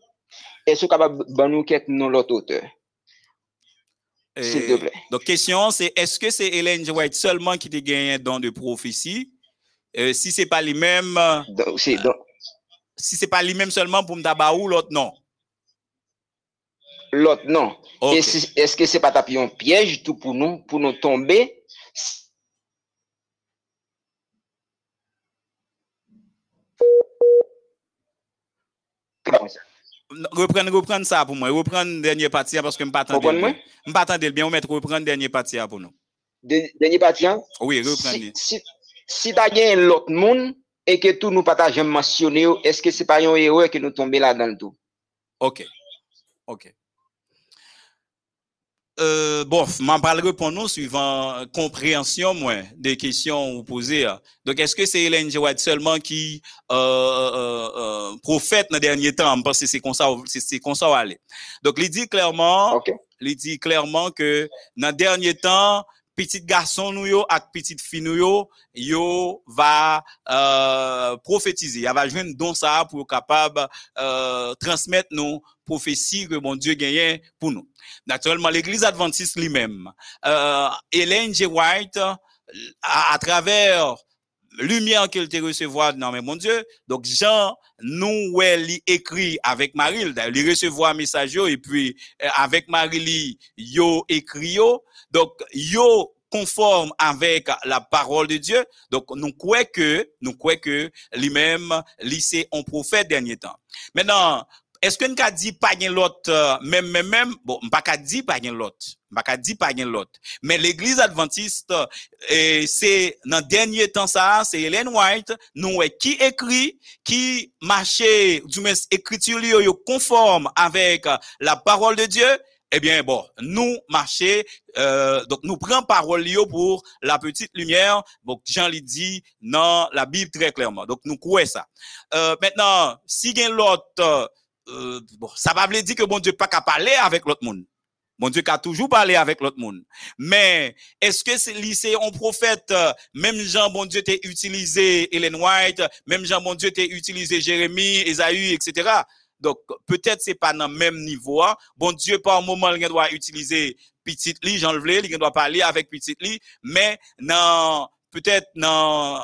est-ce capable de nous quelques nom l'autre auteur? S'il te plaît. Donc, question, c'est est-ce que c'est Hélène. White seulement qui te gagné un don de prophétie? Euh, si c'est pas lui-même, euh, si c'est pas lui-même seulement pour m'daba ou l'autre non. L'autre, non. Est-ce que c'est pas taper un piège tout pour nous, pour nous tomber? Reprendre, reprendre ça pour moi. Reprendre dernier partie parce que je ne pas attendre bien. On mettre reprendre dernier partie pour nous. De- Dernier parti, hein? Oui, reprendre. Si, si, si t'as gagné l'autre monde et que tout nous jamais mentionné, est-ce que c'est pas une erreur que nous tombons là dans le tout? OK. OK. Euh, bon, m'en parle répondre suivant euh, compréhension moi des questions vous posez. hein. Donc est-ce que c'est Hélène G. White seulement qui euh, euh, euh, prophète dans les derniers temps? Parce que c'est comme ça c'est c'est comme ça va aller. Donc il dit clairement OK. il dit clairement que dans dernier temps petit garçon nous yo ak petite fille nous yo yo va euh, prophétiser, il va joindre don ça pour capable euh, transmettre nos prophéties que mon Dieu gagne pour nous. Naturellement l'église adventiste lui-même euh, Hélène G. White à, travers lumière qu'elle te recevoir non mais mon Dieu donc Jean nous ouais écrit avec Marie il recevoir message yo, et puis euh, avec Marie yo écrit yo donc yo conforme avec la parole de Dieu donc nous croyons que nous croyons que lui-même lui c'est un prophète dernier temps maintenant est-ce que nous dit pas gen l'autre euh, même même même? Bon pas qu'à dit pas gen l'autre pas dit pas gen l'autre mais l'église adventiste et c'est dans dernier temps ça c'est Hélène White. Nous qui écrit qui marchait du moins écriture yo conforme avec euh, la parole de Dieu? Eh bien bon nous marcher euh, donc nous prenons parole pour la petite lumière. Donc Jean lui dit dans la Bible très clairement. Donc nous croyons ça. Euh, maintenant si gen l'autre euh, bon ça va veut dire que bon Dieu pas qu'à parler avec l'autre monde Bon Dieu qui a toujours parlé avec l'autre monde. Mais est-ce que c'est lycée un prophète, euh, même Jean, bon Dieu, t'a utilisé Hélène White, même Jean, bon Dieu, t'a utilisé Jérémie, Esaü, etc. Donc, peut-être c'est pas dans le même niveau. hein. Bon Dieu, par un moment, il doit utiliser petite lit, Jean le il doit parler avec petite lit, mais dans peut-être dans euh,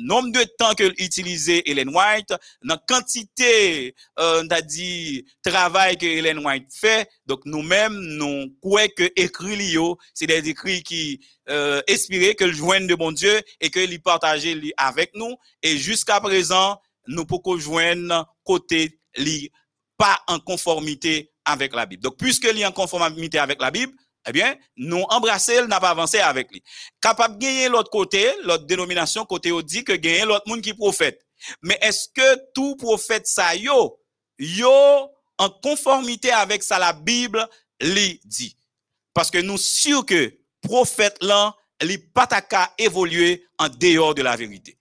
nombre de temps que utilisé Hélène White, dans quantité, euh, dit, travail que Hélène White fait, donc nous-mêmes, nous croyons que écrit Lio, c'est des écrits qui euh, inspirés, que le joignent de bon Dieu et que les avec nous. Et jusqu'à présent, nous pouvons joindre côté li pas en conformité avec la Bible. Donc, puisque li en conformité avec la Bible, eh bien, nous embrasser, n'a pas avancé avec lui. Capable de gagner l'autre côté, l'autre dénomination, côté on dit que gagner l'autre monde qui prophète. Mais est-ce que tout prophète ça yo, en conformité avec ça la Bible dit? Parce que nous sûrs que prophète là, li pas évoluer en dehors de la vérité.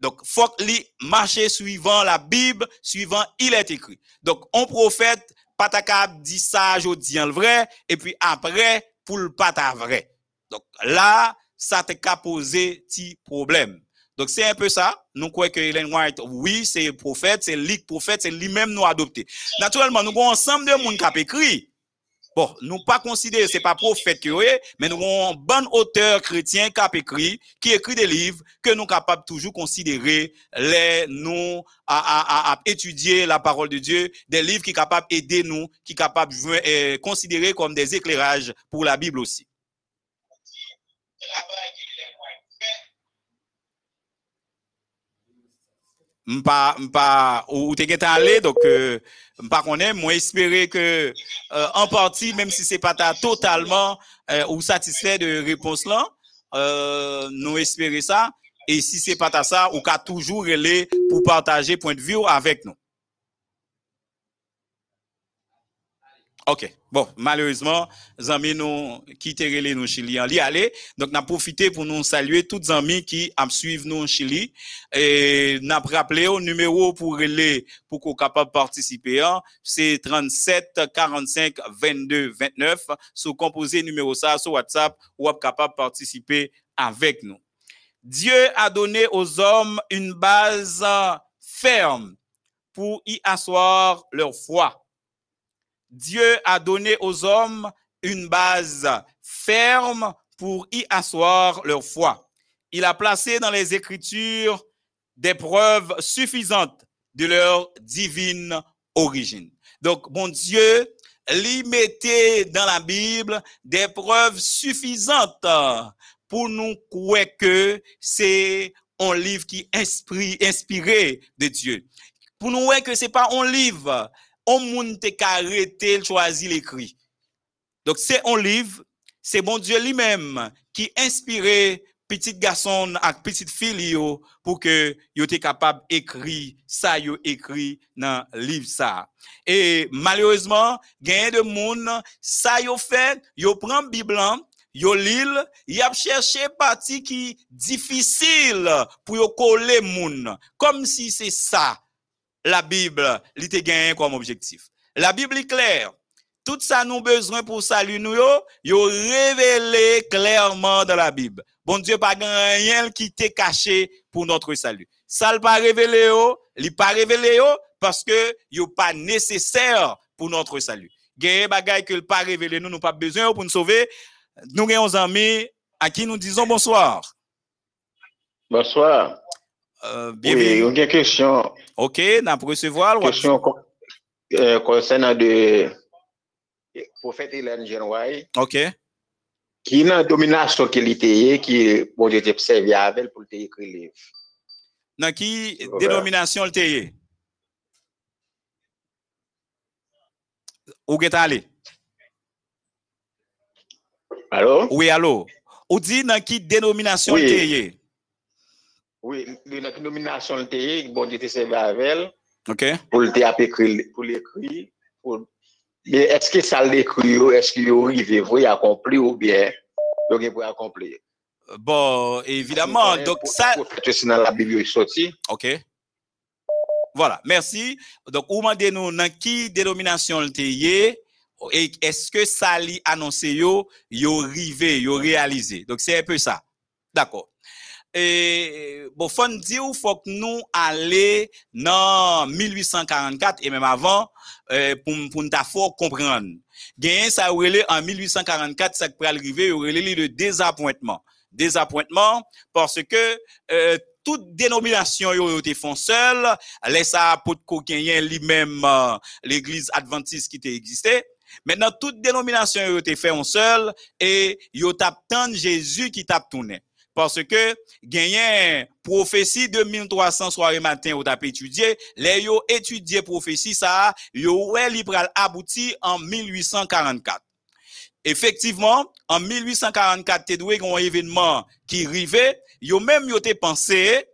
Donc, faut marcher suivant la Bible, suivant il est écrit. Donc, on prophète, pas ta dit ça, je dis le vrai, et puis après, pour le pas ta vrai. Donc, là, ça te ka poser petit problème. Donc, c'est un peu ça. Nous croyons que Hélène White, oui, c'est prophète, c'est lui prophète, c'est lui-même nous adopté. Naturellement, nous avons ensemble de monde qui a écrit. Bon, nous pas considérer c'est pas prophète mais nous avons un bon auteur chrétien qui a écrit, qui écrit des livres que nous capables toujours considérer les nous à, à, à, à étudier la parole de Dieu, des livres qui capables aider nous, qui capables euh, considérer comme des éclairages pour la Bible aussi. M'pa m'pa ou t'es qu'à aller donc euh, m'pa connaît moi espérer que euh, en partie même si c'est pas ta totalement euh, ou satisfait de réponse là euh, nous espérer ça Et si c'est pas ça, ou qu'à toujours aller pour partager point de vue avec nous. OK. Bon, malheureusement, amis nous qui relé nous Chili en li aller. Donc n'a profité pour nous saluer toutes amis qui am suivent nous en Chili et n'a rappelé au numéro pour relais pour qu'on capable participer c'est 37 45 22 29 sous composé numéro ça sur WhatsApp ou capable participer avec nous. Dieu a donné aux hommes une base ferme pour y asseoir leur foi. Dieu a donné aux hommes une base ferme pour y asseoir leur foi. Il a placé dans les Écritures des preuves suffisantes de leur divine origine. Donc, bon Dieu, lui mettait dans la Bible des preuves suffisantes pour nous croire que c'est un livre qui est inspiré de Dieu. Pour nous croire que c'est pas un livre on moun te arrêté choisi l'écrit. Donc c'est un livre, c'est bon Dieu lui-même qui inspiré petit garçon et petite fille pour que yo te capable écrire ça yo écrit dans livre ça. Et malheureusement, gain de monde ça yo fait, yo prend Bible yo lil, y a cherché partie qui difficile pour yo coller moun comme si c'est ça la Bible li te gagné comme objectif. La Bible est claire. Tout ça nous besoin pour saluer nous yo, révélé clairement dans la Bible. Bon Dieu pas rien qui t'est caché pour notre salut. Ça pas révélé yo, li pas révélé yo parce que yo pas nécessaire pour notre salut. Gagné bagay que pas révélé nous nous pas besoin pour nous sauver. Nous avons amis à qui nous disons bonsoir. Bonsoir. Euh, oui, yon gen kèsyon. Ok, nan presevoal. Kèsyon konsen nan de profet Ilan Genway. Ok. Ki nan dominasyon ki li teye, ki bon je te pseve avel pou te ekri liv. Nan ki denominasyon li teye? Ou gen tali? Alo? Oui, alo. Ou di nan ki denominasyon li oui. teye? Oui, la nomination était, bon Dieu servi avec OK. Pour le écrit, pour l'écrit. Mais est-ce que ça l'écrit, est-ce qu'il y a accompli ou bien il pour accomplir? Bon, évidemment, donc ça. C'est dans la Bible sorti. OK. Voilà, merci. Donc, où demandez-nous dans qui dénomination le et est-ce que ça li annoncé yo, yo rivé, yo réalisé? Donc, c'est un peu ça. D'accord. Et bon, faut dire faut que nous aller dans 1844 et même avant euh, pour pour ta fort comprendre. Gain ça relé en 1844 ça peut arriver relé le désappointement. Désappointement parce que euh, toute dénomination yo été font seul, laisse ça pour gagner lui-même euh, l'église adventiste qui était existé. Maintenant toute dénomination yo été fait en seul et yo tape Jésus qui tape tourné parce que gagné prophétie de 1300 soirées matin ou tape étudié, les yo étudié prophétie ça, yo ouais libral abouti en 1844. Effectivement, en 1844, te doué un événement qui arrivait, yo même yo te pensé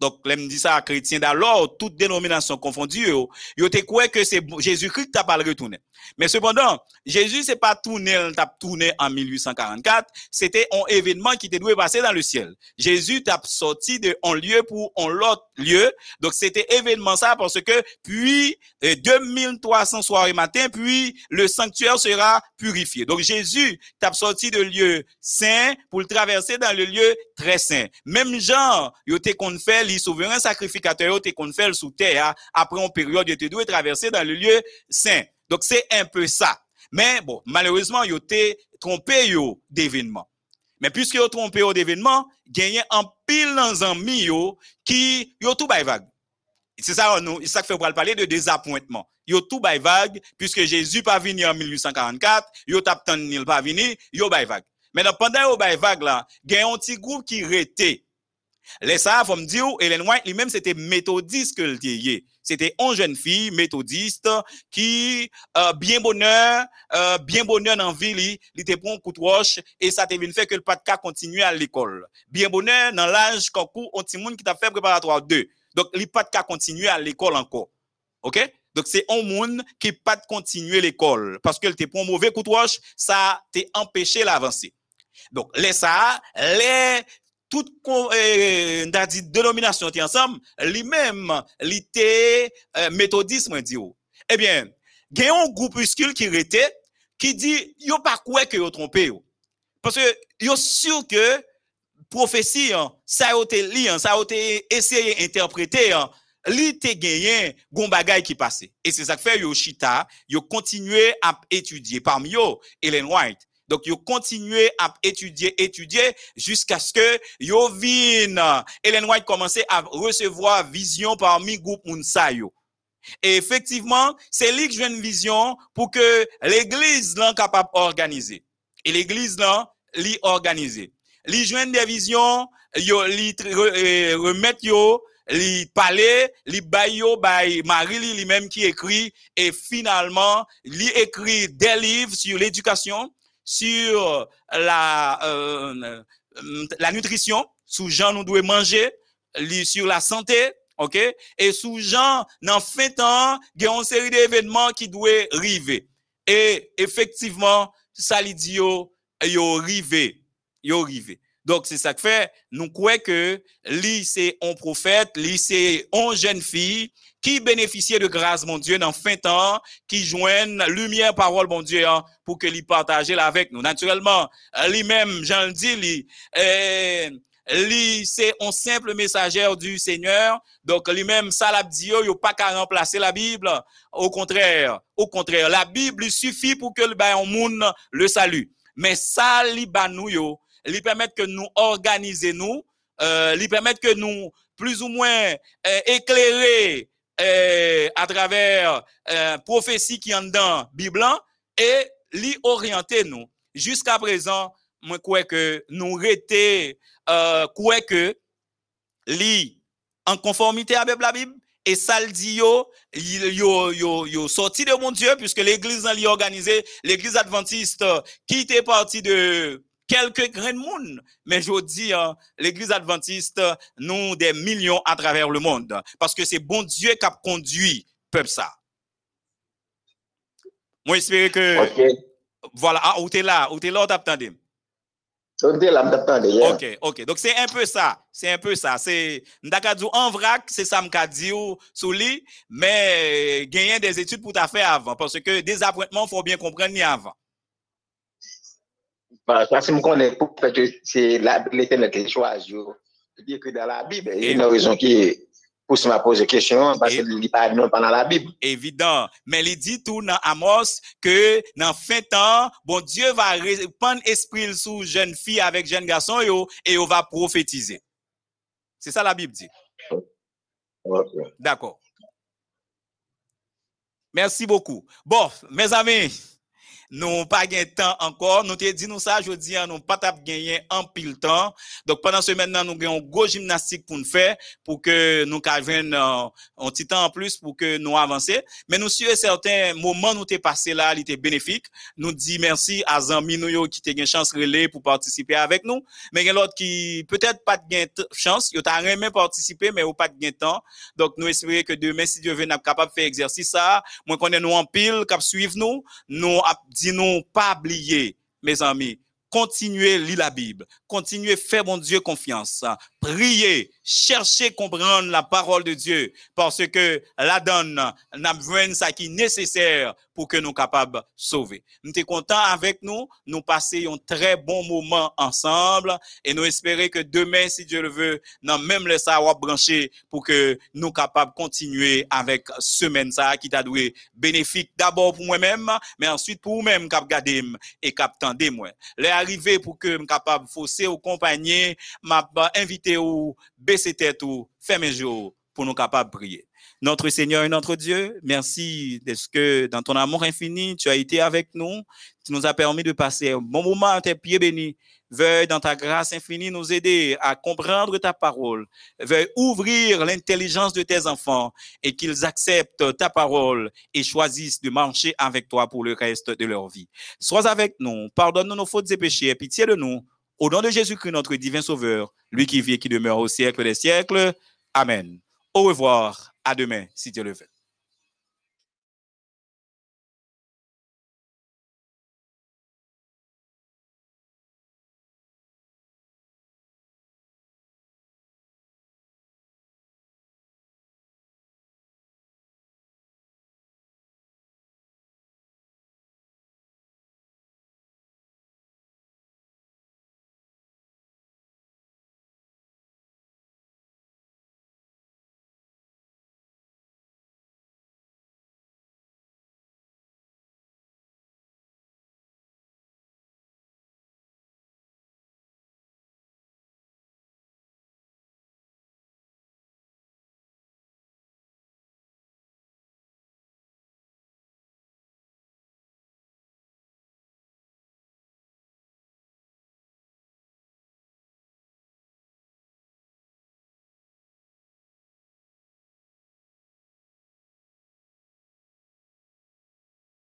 donc, l'aime dit ça à chrétien d'alors, toute dénomination confondue, yo, yo te que c'est Jésus-Christ qui t'a pas retourné. Mais cependant, Jésus c'est pas tourné, t'a tourné en 1844, c'était un événement qui était dû passer dans le ciel. Jésus t'a sorti de un lieu pour un autre lieu. Donc, c'était événement ça parce que puis 2300 euh, soirées matin, puis le sanctuaire sera purifié. Donc, Jésus t'a sorti de lieu saint pour le traverser dans le lieu très saint. Même Jean, yo te qu'on fait les souverains sacrificateurs te qu'on fait sous terre après une période de te traverser dans le lieu saint. Donc c'est un peu ça. Mais bon, malheureusement, yo te trompé yo d'événement. Mais puisque yo trompé yo d'événement, gagné un pile dans un yo qui yo tout by vague. C'est ça nous, ça fait pour parler de désappointement. Yo tout by vague puisque Jésus pas venu en 1844, yo tap il pas venu, yo by vague. Mais pendant yo by vague là, gagné un petit groupe qui rete Les ça, faut me dire, Hélène White lui-même, c'était méthodiste que le. C'était une jeune fille méthodiste qui, euh, bien bonheur, euh, bien bonheur dans la ville, il était pour un coup de roche et ça t'a fait que le cas continuer à l'école. Bien bonheur dans l'âge qu'on on monde qui t'a fait préparatoire 2. Donc, il cas continuer à l'école encore. OK? Donc, c'est un monde qui pas de continuer l'école parce qu'elle était pour un mauvais coup de roche, ça t'a empêché l'avancer. Donc, les ça, les toute euh, dit dénomination qui ensemble, lui-même, l'ité euh, méthodisme dit Eh bien, il y a un groupuscule qui était qui dit yo pas quoi que yo trompé Parce que yo sûr que prophétie hein, ça a été li, hein, ça a été essayé d'interpréter hein, li te gagné gon bagay qui passait. Et c'est ça que fait yo chita, yo continuer à étudier parmi yo Ellen White donc, yo continué à étudier, étudier, jusqu'à ce que yo vin. Ellen White commençait à recevoir vision parmi groupe Mounsayo. Et effectivement, c'est lui qui une vision pour que l'église soit capable d'organiser. Et l'église là, li organiser. Li joue des visions, yo euh, remettre yo li parler, li bay yo bay Marie lui-même qui écrit et finalement li écrit des livres sur l'éducation, sur la, euh, la nutrition, sous Jean nous devons manger, sur la santé, ok? Et sous Jean, dans fin temps, il y a une série d'événements qui doivent arriver. Et effectivement, ça lui dit yo arrivé, yo arrivé. Donc, c'est ça que fait, nous croyons que lui, c'est un prophète, lui, c'est une jeune fille qui bénéficiait de grâce, mon Dieu, dans fin temps, qui joignent lumière, parole, mon Dieu, hein, pour que lui partage avec nous. Naturellement, lui-même, Jean le dit, lui, euh, lui, c'est un simple messager du Seigneur. Donc, lui-même, ça l'a dit, il pas qu'à remplacer la Bible. Au contraire, au contraire, la Bible suffit pour que le ben, monde le salue. Mais ça, lui, nous, yo, lui permettre que nous organiser nous, euh, lui permettre que nous, plus ou moins, euh, éclairer euh, à travers euh, prophétie qui en dedans Bible et lui orienter nous. Jusqu'à présent, moi crois que nous rété euh, quoi que li en conformité avec la Bible et ça le dit yo yo yo sorti de mon Dieu puisque l'église en organisée l'église adventiste qui était partie de quelques grains de monde. Mais je dis, hein, l'église adventiste, nous, des millions à travers le monde. Parce que c'est bon Dieu qui a conduit peuple ça. Moi, j'espère que. Voilà, ah, où t'es là, où t'es là, t'attendais. Ok, ok. Donc, c'est un peu ça. C'est un peu ça. C'est, en vrac, c'est ça m'a dit sous lit, mais gagner des études pour ta faire avant. Parce que des apprêtements, faut bien comprendre ni avant. Parce que je connais pour que c'est l'éternel qui choisit. Il que dans la Bible, il y a une raison qui pousse ma poser question parce qu'il n'est pas non dans la Bible. Évident. Mais il dit tout dans Amos que dans fin temps, bon Dieu va répandre esprit sous jeune fille avec jeune garçon et on va prophétiser. C'est ça la Bible dit. D'accord. Merci beaucoup. Bon, mes amis, nous pas de temps encore. Nous te dit nous ça, dis, nous pas gagner en pile temps. Donc, pendant ce maintenant, nous un gros gymnastique pour nous faire, pour que nous avons euh, un petit temps en plus pour que nous avancer. Mais nous, sur certains moments, nous t'es passé là, il était bénéfique. Nous dit merci à Zami nous qui t'a une chance relais pour participer avec nous. Mais il y a l'autre qui peut-être pas de chance, il t'a rien participer, mais ou pas de temps. Donc, nous espérons que demain, si Dieu veut, nous capable faire exercice ça. Moi, est nous en pile, cap suivre nous, nous dis-nous pas oublier, mes amis, continuez lire la Bible, continuez faire mon Dieu confiance, priez, cherchez comprendre la parole de Dieu, parce que la donne n'a besoin ça qui est nécessaire pour que nous capables sauver. Nous sommes contents avec nous, nous passer un très bon moment ensemble et nous espérons que demain, si Dieu le veut, nous même le savoir brancher pour que nous capables continuer avec semaine ça qui t'a doué bénéfique d'abord pour moi-même, mais ensuite pour vous-même cap garder et cap tendre moi. Les arriver pour que capable forcer ou compagnie, m'a invité ou baisser tête ou fermer jour pour nous capables de prier. Notre Seigneur et notre Dieu, merci de ce que dans ton amour infini, tu as été avec nous. Tu nous as permis de passer un bon moment à tes pieds bénis. Veuille dans ta grâce infinie nous aider à comprendre ta parole. Veuille ouvrir l'intelligence de tes enfants et qu'ils acceptent ta parole et choisissent de marcher avec toi pour le reste de leur vie. Sois avec nous, pardonne-nous nos fautes et péchés, pitié de nous. Au nom de Jésus-Christ, notre divin Sauveur, lui qui vit et qui demeure au siècle des siècles. Amen. Au revoir. À demain, si Dieu le veut.